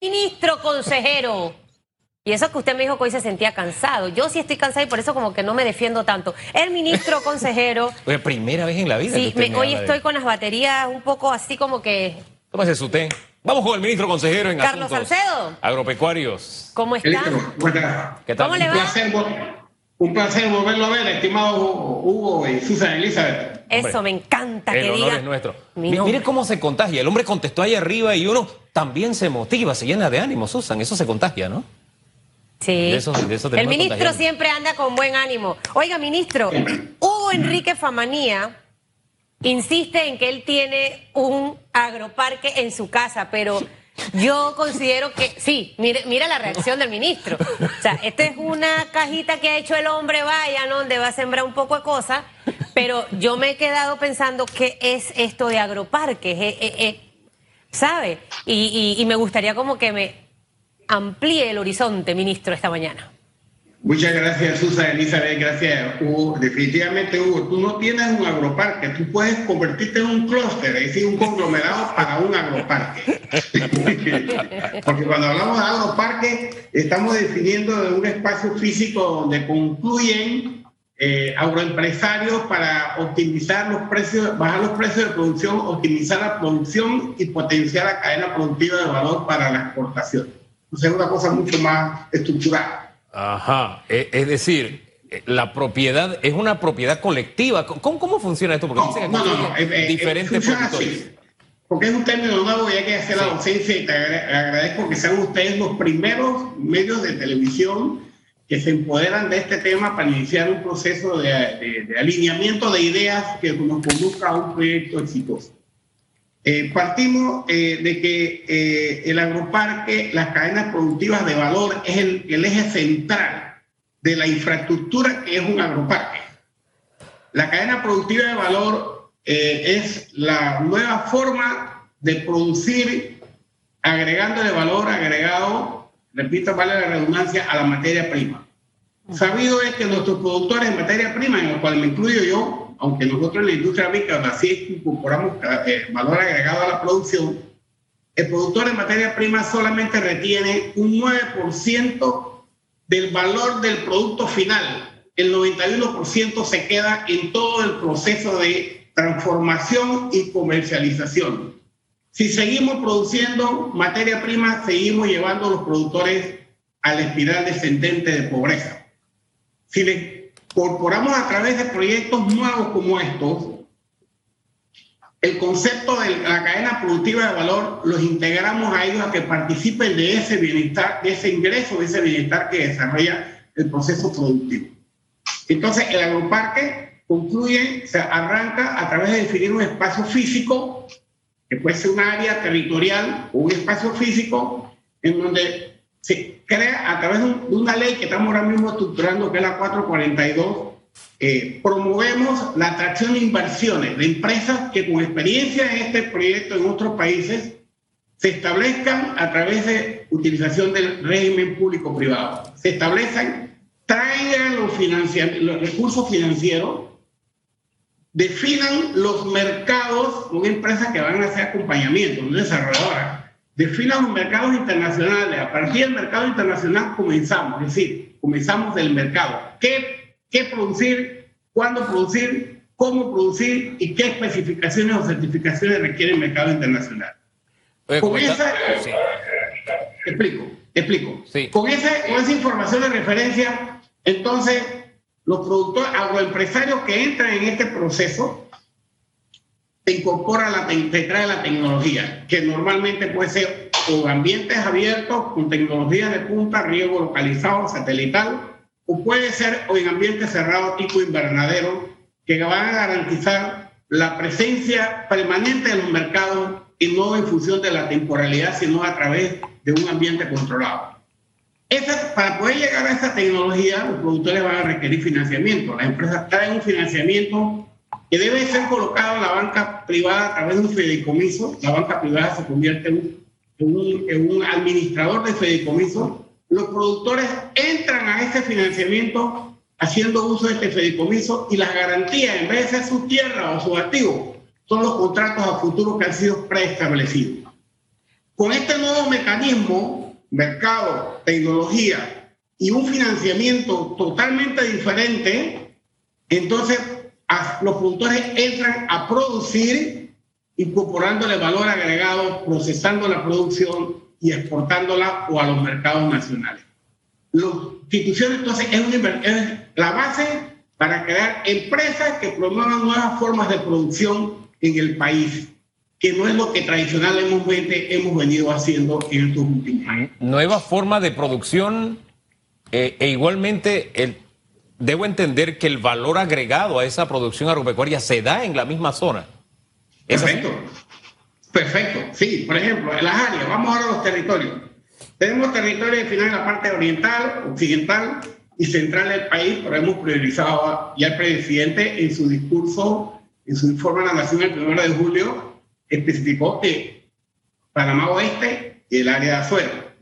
ministro consejero. Y eso que usted me dijo que hoy se sentía cansado. Yo sí estoy cansado y por eso como que no me defiendo tanto. El ministro consejero. Oye, primera vez en la vida. Sí, hoy estoy con las baterías un poco así como que. Tómese su té. Vamos con el ministro consejero en Carlos Salcedo. Agropecuarios. ¿Cómo está? ¿Qué tal? ¿Cómo le va? Un placer, un placer volverlo a ver, estimado Hugo y Susan Elizabeth. Eso, me encanta el que honor es nuestro. Mire cómo se contagia. El hombre contestó ahí arriba y uno también se motiva, se llena de ánimo, Susan. Eso se contagia, ¿no? Sí. el ministro siempre anda con buen ánimo. Oiga, ministro, Hugo Enrique Famanía insiste en que él tiene un agroparque en su casa, pero yo considero que sí, mira, la reacción del ministro. O sea, esta es una cajita que ha hecho el hombre, vaya, ¿no? donde va a sembrar un poco de cosas, pero yo me he quedado pensando qué es esto de agroparques, eh, eh, eh, ¿sabe? y me gustaría como que me amplíe el horizonte, ministro, esta mañana. Muchas gracias, Susa Elizabeth. Gracias, Hugo. Definitivamente, Hugo, tú no tienes un agroparque, tú puedes convertirte en un clúster, es decir, un conglomerado para un agroparque. Porque cuando hablamos de agroparque, estamos definiendo un espacio físico donde concluyen eh, agroempresarios para optimizar los precios, bajar los precios de producción, optimizar la producción y potenciar la cadena productiva de valor para la exportación. Sea, es una cosa mucho más estructurada. Ajá, e, es decir, eh, la propiedad es una propiedad colectiva. ¿Cómo, cómo funciona esto? Porque no, no, no, eh, eh, diferentes así, Porque es un término nuevo y hay que hacer la docencia y te agradezco que sean ustedes los primeros medios de televisión que se empoderan de este tema para iniciar un proceso de, de alineamiento de ideas que nos conduzca a un proyecto exitoso. Eh, partimos eh, de que eh, el agroparque, las cadenas productivas de valor, es el, el, eje central de la infraestructura que es un agroparque. La cadena productiva de valor es la nueva forma de producir agregándole valor agregado, repito, vale la redundancia, a la materia prima. Sabido es que nuestros productores en materia prima, en el cual me incluyo yo, aunque nosotros en la industria avícola así incorporamos eh, valor agregado a la producción, el productor en materia prima solamente retiene un 9% del valor del producto final. El 91% se queda en todo el proceso de transformación y comercialización. Si seguimos produciendo materia prima, seguimos llevando a los productores a la espiral descendente de pobreza. Si le incorporamos a través de proyectos nuevos como estos el concepto de la cadena productiva de valor, los integramos a ellos a que participen de ese bienestar, de ese ingreso, de ese bienestar que desarrolla el proceso productivo. Entonces, el agroparque concluye, se arranca a través de definir un espacio físico, que puede ser un área territorial o un espacio físico, en donde se crea a través de una ley que estamos ahora mismo estructurando, que es la 442, eh, promovemos la atracción de inversiones de empresas que con experiencia en este proyecto en otros países se establezcan a través de utilización del régimen público-privado. Se establezcan, traigan los, los recursos financieros, definan los mercados con empresas que van a hacer acompañamiento, una desarrolladora defina los mercados internacionales. A partir del mercado internacional comenzamos, es decir, comenzamos del mercado. ¿Qué, qué producir? ¿Cuándo producir? ¿Cómo producir? ¿Y qué especificaciones o certificaciones requiere el mercado internacional? con esa, explico, explico. Con, esa, con esa información de referencia, entonces los productores agroempresarios que entran en este proceso incorpora la, te trae la tecnología, que normalmente puede ser o ambientes abiertos con tecnología de punta, riego localizado, satelital, o puede ser o en ambientes cerrados tipo invernadero, que van a garantizar la presencia permanente en los mercados y no en función de la temporalidad, sino a través de un ambiente controlado. Esa, para poder llegar a esa tecnología, los productores van a requerir financiamiento. Las empresas traen un financiamiento que debe ser colocado en la banca privada a través de un fideicomiso. La banca privada se convierte en un, administrador de fideicomiso. Los productores entran a este financiamiento haciendo uso de este fideicomiso y las garantías, en vez de ser su tierra o su activo, son los contratos a futuro que han sido preestablecidos. Con este nuevo mecanismo, mercado, tecnología y un financiamiento totalmente diferente, entonces los productores entran a producir incorporándole valor agregado, procesando la producción y exportándola o a los mercados nacionales. La institución entonces es, es la base para crear empresas que promuevan nuevas formas de producción en el país, que no es lo que tradicionalmente hemos venido haciendo en estos últimos años. Nuevas formas de producción eh, e igualmente el, debo entender que el valor agregado a esa producción agropecuaria se da en la misma zona. Perfecto. Perfecto. Sí, por ejemplo, en las áreas, vamos ahora a los territorios. Tenemos territorios final en la parte oriental, occidental y central del país, pero hemos priorizado ya el presidente en su discurso, en su informe a la Nación el 1 de julio, especificó que Panamá Oeste y el área de afuera.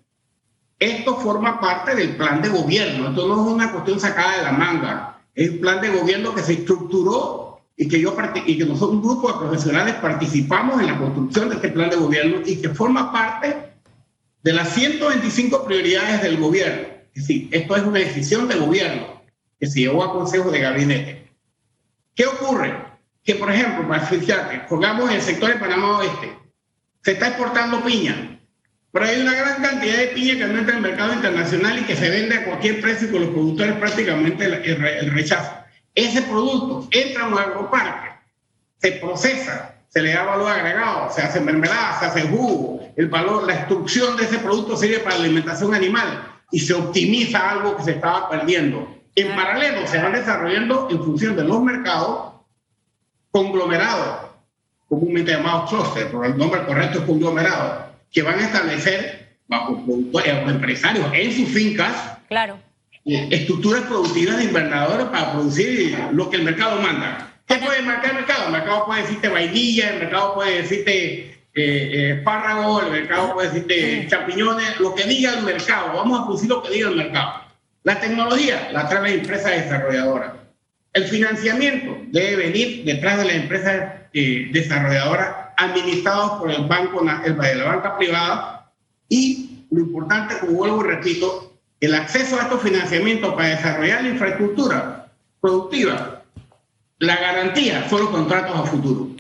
Esto forma parte del plan de gobierno, esto no es una cuestión sacada de la manga, es un plan de gobierno que se estructuró y que, yo, y que nosotros, un grupo de profesionales, participamos en la construcción de este plan de gobierno y que forma parte de las 125 prioridades del gobierno. Es esto es una decisión de gobierno que se llevó a Consejo de Gabinete. ¿Qué ocurre? Que, por ejemplo, para fijarte, pongamos el sector de Panamá Oeste, se está exportando piña, pero hay una gran cantidad de piña que no entra en el mercado internacional y que se vende a cualquier precio y con los productores prácticamente el, rechazo. Ese producto entra a un agroparque, se procesa, se le da valor agregado, se hace mermelada, se hace jugo, el valor, la extrucción de ese producto sirve para la alimentación animal y se optimiza algo que se estaba perdiendo. En paralelo se van desarrollando en función de los mercados conglomerados, comúnmente llamados cluster, pero el nombre correcto es conglomerado que van a establecer bajo productores o empresarios en sus fincas claro. Eh, estructuras productivas de invernadores para producir lo que el mercado manda. ¿Qué puede marcar el mercado? El mercado puede decirte vainilla, el mercado puede decirte eh, eh, espárragos, el mercado puede decirte champiñones, lo que diga el mercado. Vamos a producir lo que diga el mercado. La tecnología la trae la empresa desarrolladora. El financiamiento debe venir detrás de la empresa desarrolladora administrados por el banco, el, la banca privada y lo importante, como vuelvo y repito, el acceso a estos financiamientos para desarrollar la infraestructura productiva, la garantía son los contratos a futuro.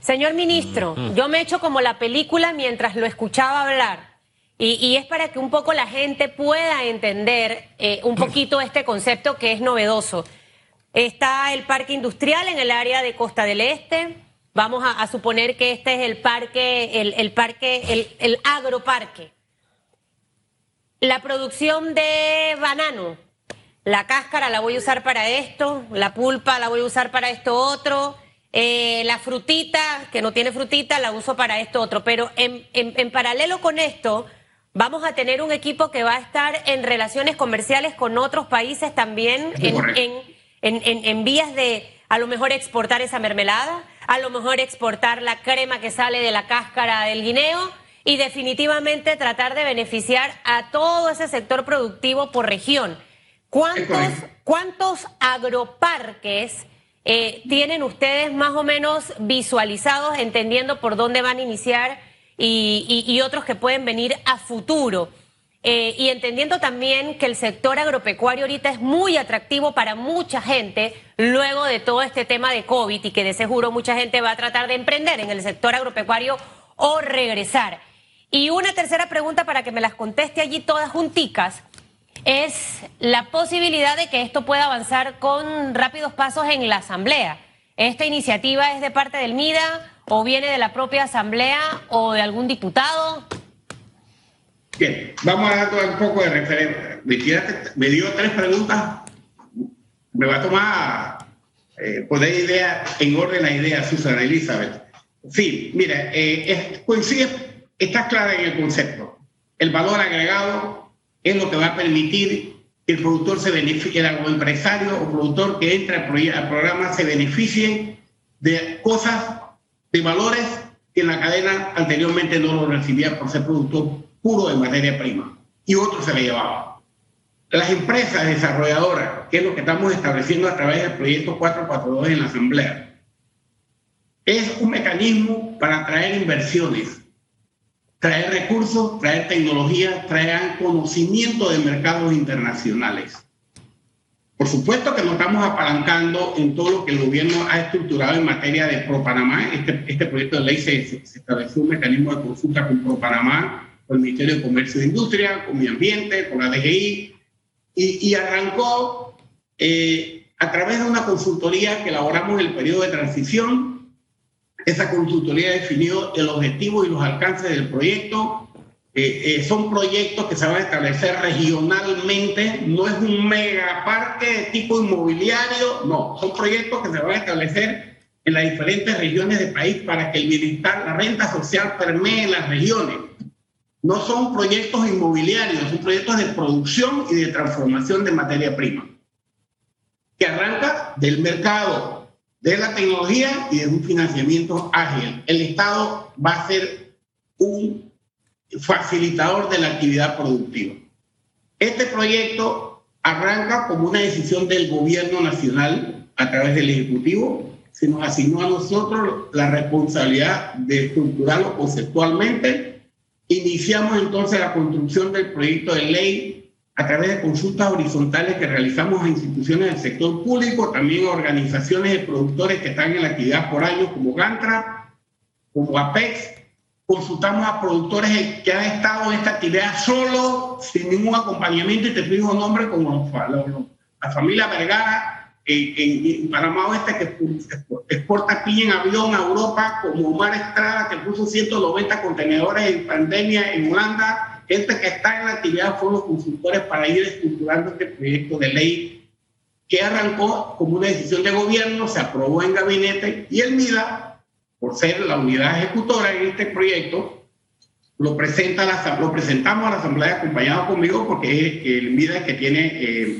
Señor ministro, mm. yo me echo como la película mientras lo escuchaba hablar. Y, es para que un poco la gente pueda entender eh, un poquito este concepto que es novedoso. Está el parque industrial en el área de Costa del Este, Vamos a, suponer que este es el parque, el, parque, el, el agroparque. La producción de banano, la cáscara la voy a usar para esto, la pulpa la voy a usar para esto otro, eh, la frutita, que no tiene frutita, la uso para esto otro. Pero en, en, paralelo con esto, vamos a tener un equipo que va a estar en relaciones comerciales con otros países también, en, en vías de a lo mejor exportar esa mermelada a lo mejor exportar la crema que sale de la cáscara del guineo y definitivamente tratar de beneficiar a todo ese sector productivo por región. ¿Cuántos, cuántos agroparques eh, tienen ustedes más o menos visualizados, entendiendo por dónde van a iniciar y otros que pueden venir a futuro? Eh, y entendiendo también que el sector agropecuario ahorita es muy atractivo para mucha gente luego de todo este tema de COVID y que de seguro mucha gente va a tratar de emprender en el sector agropecuario o regresar. Y una tercera pregunta para que me las conteste allí todas junticas es la posibilidad de que esto pueda avanzar con rápidos pasos en la Asamblea. ¿Esta iniciativa es de parte del MIDA o viene de la propia Asamblea o de algún diputado? Bien, vamos a dar un poco de referencia. Me, dio tres preguntas. Me va a tomar eh, poner idea en orden la idea, Susana Elizabeth. Sí, mira, eh, coincide, está clara en el concepto. El valor agregado es lo que va a permitir que el productor se beneficie, el empresario o productor que entra al programa se beneficie de cosas, de valores que la cadena anteriormente no lo recibía por ser productor puro de materia prima y otro se le llevaba. Las empresas desarrolladoras, que es lo que estamos estableciendo a través del proyecto 442 en la Asamblea, es un mecanismo para atraer inversiones. traer recursos, traer tecnología, traer conocimiento de mercados internacionales. Por supuesto que nos estamos apalancando en todo lo que el gobierno ha estructurado en materia de ProPanamá. Este, este proyecto de ley se, se, estableció un mecanismo de consulta con ProPanamá, con el Ministerio de Comercio e Industria, con Medio Ambiente, con la DGI, y, y arrancó eh, a través de una consultoría que elaboramos en el periodo de transición. Esa consultoría definió el objetivo y los alcances del proyecto, eh, eh, son proyectos que se van a establecer regionalmente, no es un megaparque de tipo inmobiliario, no, son proyectos que se van a establecer en las diferentes regiones del país para que el bienestar, la renta social permee las regiones. No son proyectos inmobiliarios, son proyectos de producción y de transformación de materia prima, que arranca del mercado, de la tecnología y de un financiamiento ágil. El Estado va a ser un facilitador de la actividad productiva. Este proyecto arranca como una decisión del gobierno nacional a través del Ejecutivo. Se nos asignó a nosotros la responsabilidad de estructurarlo conceptualmente. Iniciamos entonces la construcción del proyecto de ley a través de consultas horizontales que realizamos a instituciones del sector público, también a organizaciones de productores que están en la actividad por años como GANTRA, como APEX, consultamos a productores que han estado en esta actividad solo, sin ningún acompañamiento, y te pido nombre como la familia Vergara en, Panamá Oeste, que exporta piña en avión a Europa, como Omar Estrada, que puso 190 contenedores en pandemia en Holanda. Gente que está en la actividad fueron los consultores para ir estructurando este proyecto de ley que arrancó como una decisión de gobierno, se aprobó en gabinete y el MIDA por ser la unidad ejecutora en este proyecto, lo, presenta la, lo presentamos a la Asamblea acompañado conmigo porque es el MIDA que tiene eh,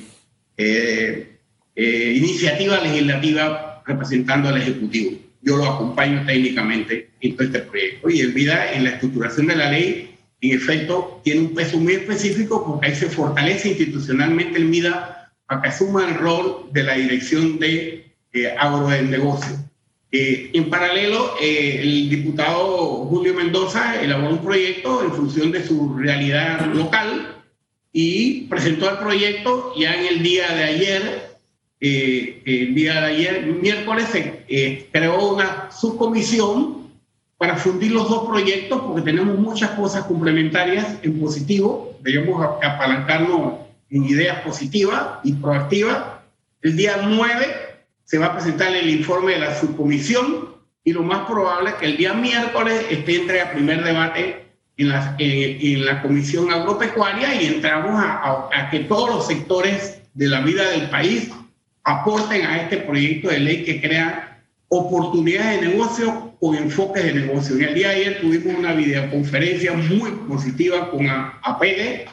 eh, eh, iniciativa legislativa representando al Ejecutivo. Yo lo acompaño técnicamente en todo este proyecto. Y el MIDA en la estructuración de la ley, en efecto, tiene un peso muy específico porque ahí se fortalece institucionalmente el MIDA para que asuma el rol de la dirección de agronegocio eh, en paralelo, eh, el diputado Julio Mendoza elaboró un proyecto en función de su realidad local y presentó el proyecto ya en el día de ayer, eh, el día de ayer, miércoles, se creó una subcomisión para fundir los dos proyectos porque tenemos muchas cosas complementarias en positivo, debemos apalancarnos en ideas positivas y proactivas. El día 9 se va a presentar el informe de la subcomisión y lo más probable es que el día miércoles esté entre a primer debate en la, en la Comisión Agropecuaria y entramos a, a, que todos los sectores de la vida del país aporten a este proyecto de ley que crea oportunidades de negocio con enfoques de negocio. En el día de ayer tuvimos una videoconferencia muy positiva con APEDE,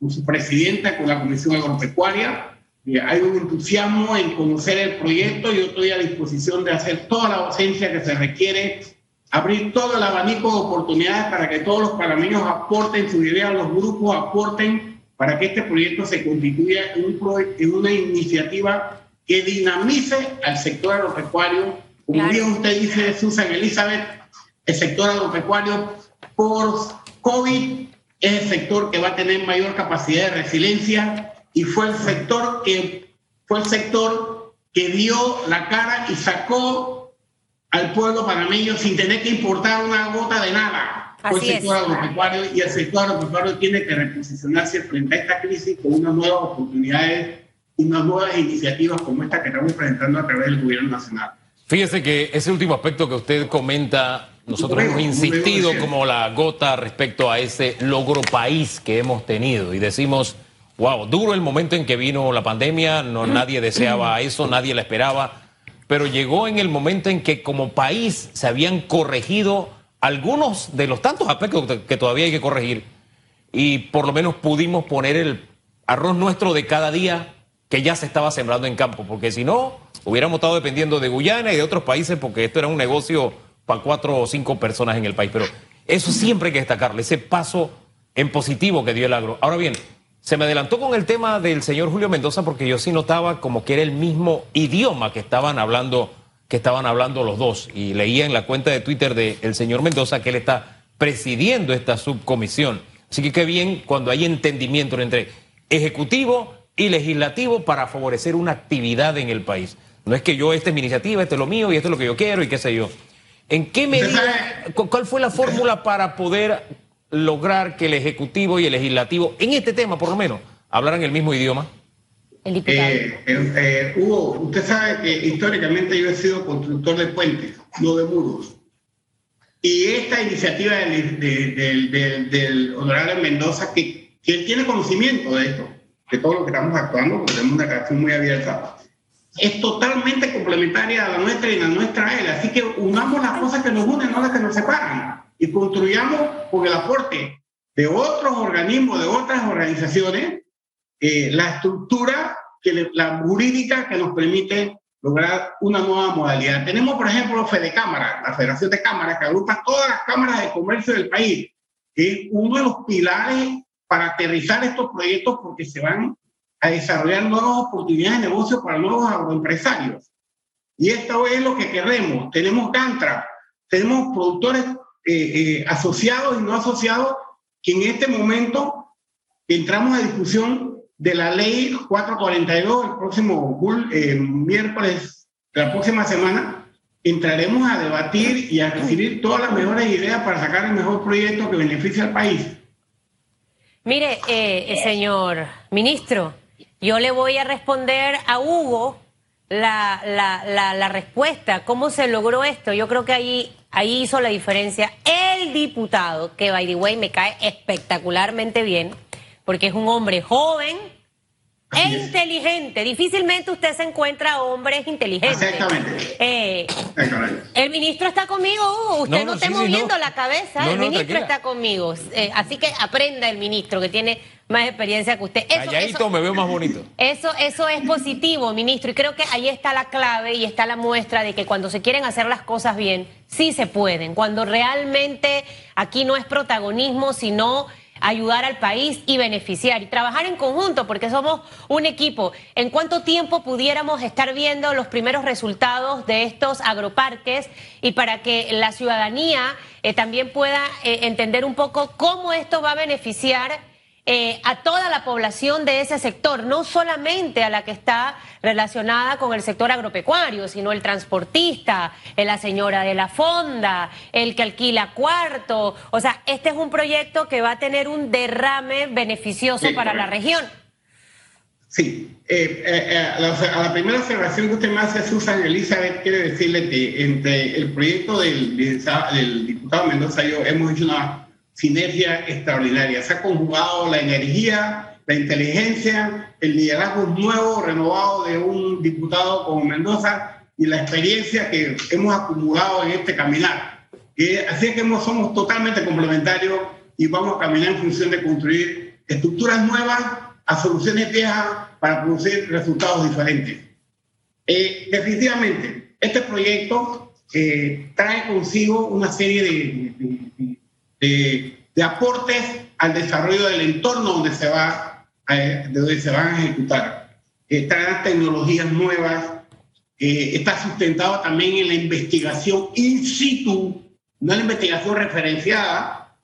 con su presidenta, con la Comisión Agropecuaria, hay un entusiasmo en conocer el proyecto. Yo estoy a disposición de hacer toda la docencia que se requiere, abrir todo el abanico de oportunidades para que todos los panameños aporten su idea, los grupos aporten para que este proyecto se constituya en, un en una iniciativa que dinamice al sector agropecuario. Como bien usted dice, Susan Elizabeth, el sector agropecuario por COVID es el sector que va a tener mayor capacidad de resiliencia y fue el sector que fue el sector que dio la cara y sacó al pueblo panameño sin tener que importar una gota de nada. fue el sector agropecuario y el sector agropecuario tiene que reposicionarse frente a esta crisis con unas nuevas oportunidades y unas nuevas iniciativas como esta que estamos presentando a través del gobierno nacional. Fíjese que ese último aspecto que usted comenta, nosotros hemos insistido como la gota respecto a ese logro país que hemos tenido y decimos Wow, duro el momento en que vino la pandemia, no nadie deseaba eso, nadie la esperaba, pero llegó en el momento en que como país se habían corregido algunos de los tantos aspectos que todavía hay que corregir y por lo menos pudimos poner el arroz nuestro de cada día que ya se estaba sembrando en campo, porque si no, hubiéramos estado dependiendo de Guyana y de otros países porque esto era un negocio para cuatro o cinco personas en el país, pero eso siempre hay que destacarle, ese paso en positivo que dio el agro. Ahora bien, se me adelantó con el tema del señor Julio Mendoza porque yo sí notaba como que era el mismo idioma que estaban hablando, que estaban hablando los dos. Y leía en la cuenta de Twitter del señor Mendoza que él está presidiendo esta subcomisión. Así que qué bien cuando hay entendimiento entre ejecutivo y legislativo para favorecer una actividad en el país. No es que yo, esta es mi iniciativa, esto es lo mío y esto es lo que yo quiero y qué sé yo. ¿En qué medida, cuál fue la fórmula para poder lograr que el Ejecutivo y el Legislativo, en este tema por lo menos, hablaran el mismo idioma? El diputado. Eh, eh, eh, Hugo, usted sabe que históricamente yo he sido constructor de puentes, no de muros. Y esta iniciativa del, del, honorable Mendoza, que, que, él tiene conocimiento de esto, de todo lo que estamos actuando, porque tenemos una relación muy abierta, es totalmente complementaria a la nuestra y a la nuestra a él. Así que unamos las cosas que nos unen, no las que nos separan. Y construyamos con el aporte de otros organismos, de otras organizaciones, eh, la estructura, que la jurídica que nos permite lograr una nueva modalidad. Tenemos, por ejemplo, Fede Cámara, la Federación de Cámaras, que agrupa todas las cámaras de comercio del país, que es uno de los pilares para aterrizar estos proyectos porque se van a desarrollar nuevas oportunidades de negocio para nuevos agroempresarios. Y esto es lo que queremos. Tenemos Gantra, tenemos productores eh, eh, asociados y no asociados que en este momento entramos a discusión de la ley 442 el próximo eh, miércoles la próxima semana entraremos a debatir y a recibir todas las mejores ideas para sacar el mejor proyecto que beneficie al país. Mire, señor ministro, yo le voy a responder a Hugo la, la, la, respuesta, cómo se logró esto. Yo creo que ahí, ahí hizo la diferencia el diputado, que by the way me cae espectacularmente bien, porque es un hombre joven, e inteligente. Difícilmente usted se encuentra hombres inteligentes. Exactamente. Eh, el ministro está conmigo, usted no, está moviendo la cabeza, el ministro está conmigo. Eh, así que aprenda el ministro, que tiene más experiencia que usted. Eso, me veo más bonito. Eso, eso es positivo, ministro, y creo que ahí está la clave y está la muestra de que cuando se quieren hacer las cosas bien, sí se pueden. Cuando realmente aquí no es protagonismo, sino ayudar al país y beneficiar y trabajar en conjunto porque somos un equipo. ¿En cuánto tiempo pudiéramos estar viendo los primeros resultados de estos agroparques y para que la ciudadanía eh, también pueda eh, entender un poco cómo esto va a beneficiar? Eh, a toda la población de ese sector, no solamente a la que está relacionada con el sector agropecuario, sino el transportista, eh, la señora de la fonda, el que alquila cuarto. O sea, este es un proyecto que va a tener un derrame beneficioso para la región. Sí, eh, a, la, primera observación que usted me hace, Susan Elizabeth, quiere decirle que entre el proyecto del, del diputado Mendoza y yo hemos hecho una sinergia extraordinaria. Se ha conjugado la energía, la inteligencia, el liderazgo nuevo, renovado de un diputado como Mendoza y la experiencia que hemos acumulado en este caminar. así es que somos totalmente complementarios y vamos a caminar en función de construir estructuras nuevas a soluciones viejas para producir resultados diferentes. Eh, definitivamente, este proyecto eh, trae consigo una serie de de, aportes al desarrollo del entorno donde se, va de donde se van a ejecutar. Traen tecnologías nuevas, eh, está sustentado también en la investigación in situ, no en la investigación referenciada,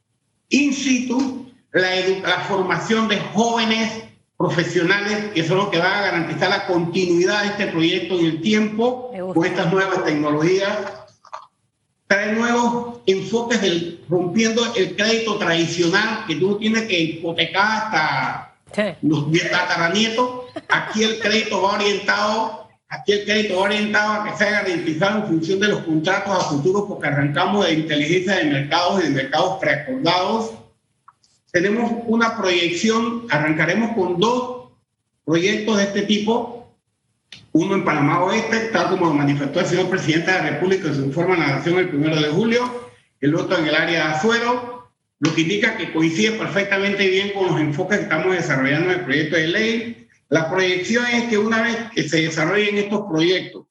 in situ, la, la formación de jóvenes profesionales que son los que van a garantizar la continuidad de este proyecto en el tiempo con estas nuevas tecnologías trae nuevos enfoques del, rompiendo el crédito tradicional que tú tienes que hipotecar hasta los tataranietos. Aquí el crédito va orientado, aquí el crédito va orientado a que sea garantizado en función de los contratos a futuro porque arrancamos de inteligencia de mercados y de mercados preacordados. Tenemos una proyección, arrancaremos con dos proyectos de este tipo uno en Panamá Oeste, tal como lo manifestó el señor presidente de la República en su informe a la Nación el primero de julio, el otro en el área de Azuero, lo que indica que coincide perfectamente bien con los enfoques que estamos desarrollando en el proyecto de ley. La proyección es que una vez que se desarrollen estos proyectos,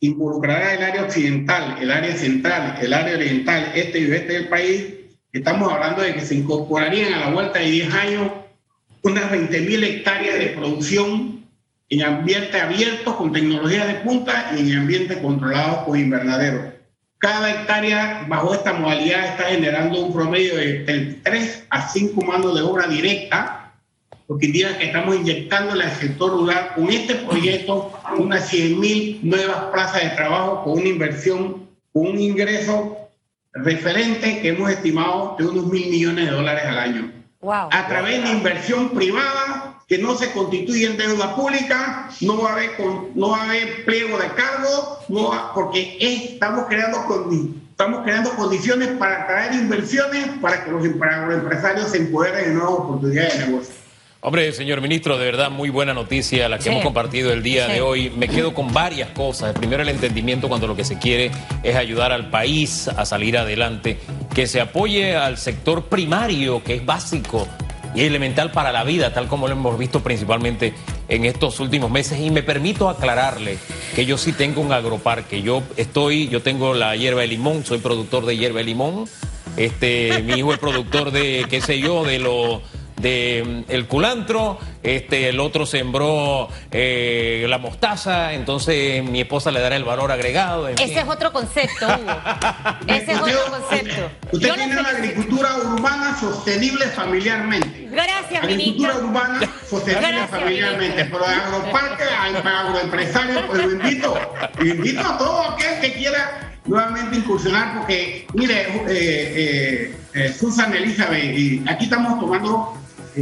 involucrará el área occidental, el área central, el área oriental, este y oeste del país. Estamos hablando de que se incorporarían a la vuelta de 10 años unas 20.000 hectáreas de producción en ambiente abierto con tecnología de punta y en ambiente controlado con invernadero. cada hectárea bajo esta modalidad está generando un promedio de 3 a 5 manos de obra directa, porque indica que estamos inyectando al sector rural con este proyecto unas 100 mil nuevas plazas de trabajo con una inversión, con un ingreso referente que hemos estimado de unos mil millones de dólares al año. A través de inversión privada que no se constituye en deuda pública, no va a haber, no va a haber pliego de cargo, no porque estamos, creando, estamos creando condiciones para traer inversiones para que los empresarios se empoderen en nuevas oportunidades de negocio. Hombre, señor ministro, de verdad muy buena noticia la que hemos compartido el día de hoy. Me quedo con varias cosas. Primero, el entendimiento cuando lo que se quiere es ayudar al país a salir adelante, que se apoye al sector primario, que es básico y elemental para la vida, tal como lo hemos visto principalmente en estos últimos meses. Y me permito aclararle que yo sí tengo un agroparque. Yo estoy, yo tengo la hierba de limón, soy productor de hierba de limón. Este, mi hijo es productor de, qué sé yo, de los de mm, el culantro, este, el otro sembró eh, la mostaza, entonces mi esposa le dará el valor agregado. Ese es otro concepto, Hugo. Ese es otro concepto. Usted tiene una agricultura urbana sostenible familiarmente. Gracias, Agricultura urbana sostenible familiarmente. Pero agroparque, agroempresario, pues lo invito, lo invito a todo aquel que quiera nuevamente incursionar porque, mire, eh, eh, eh Susan Elizabeth, y aquí estamos tomando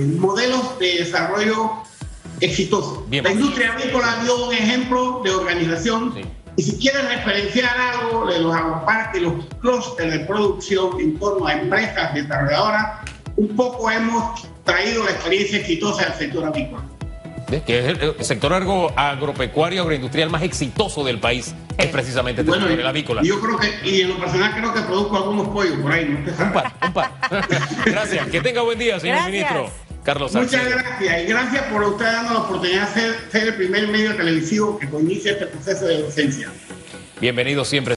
modelos de desarrollo exitosos. la industria agrícola dio un ejemplo de organización. Y si quieren referenciar algo de los agroparques, los clústeres de producción en torno a empresas desarrolladoras, un poco hemos traído la experiencia exitosa del sector agrícola. Que es el sector agropecuario agroindustrial más exitoso del país, es precisamente el sector avícola. Yo creo que, y en lo personal creo que produzco algunos pollos por ahí, ¿no? Un par, un par. Gracias. Que tenga buen día, señor ministro. Carlos Muchas gracias y gracias por usted darnos la oportunidad de ser, ser el primer medio televisivo que inicia este proceso de docencia. Bienvenido siempre.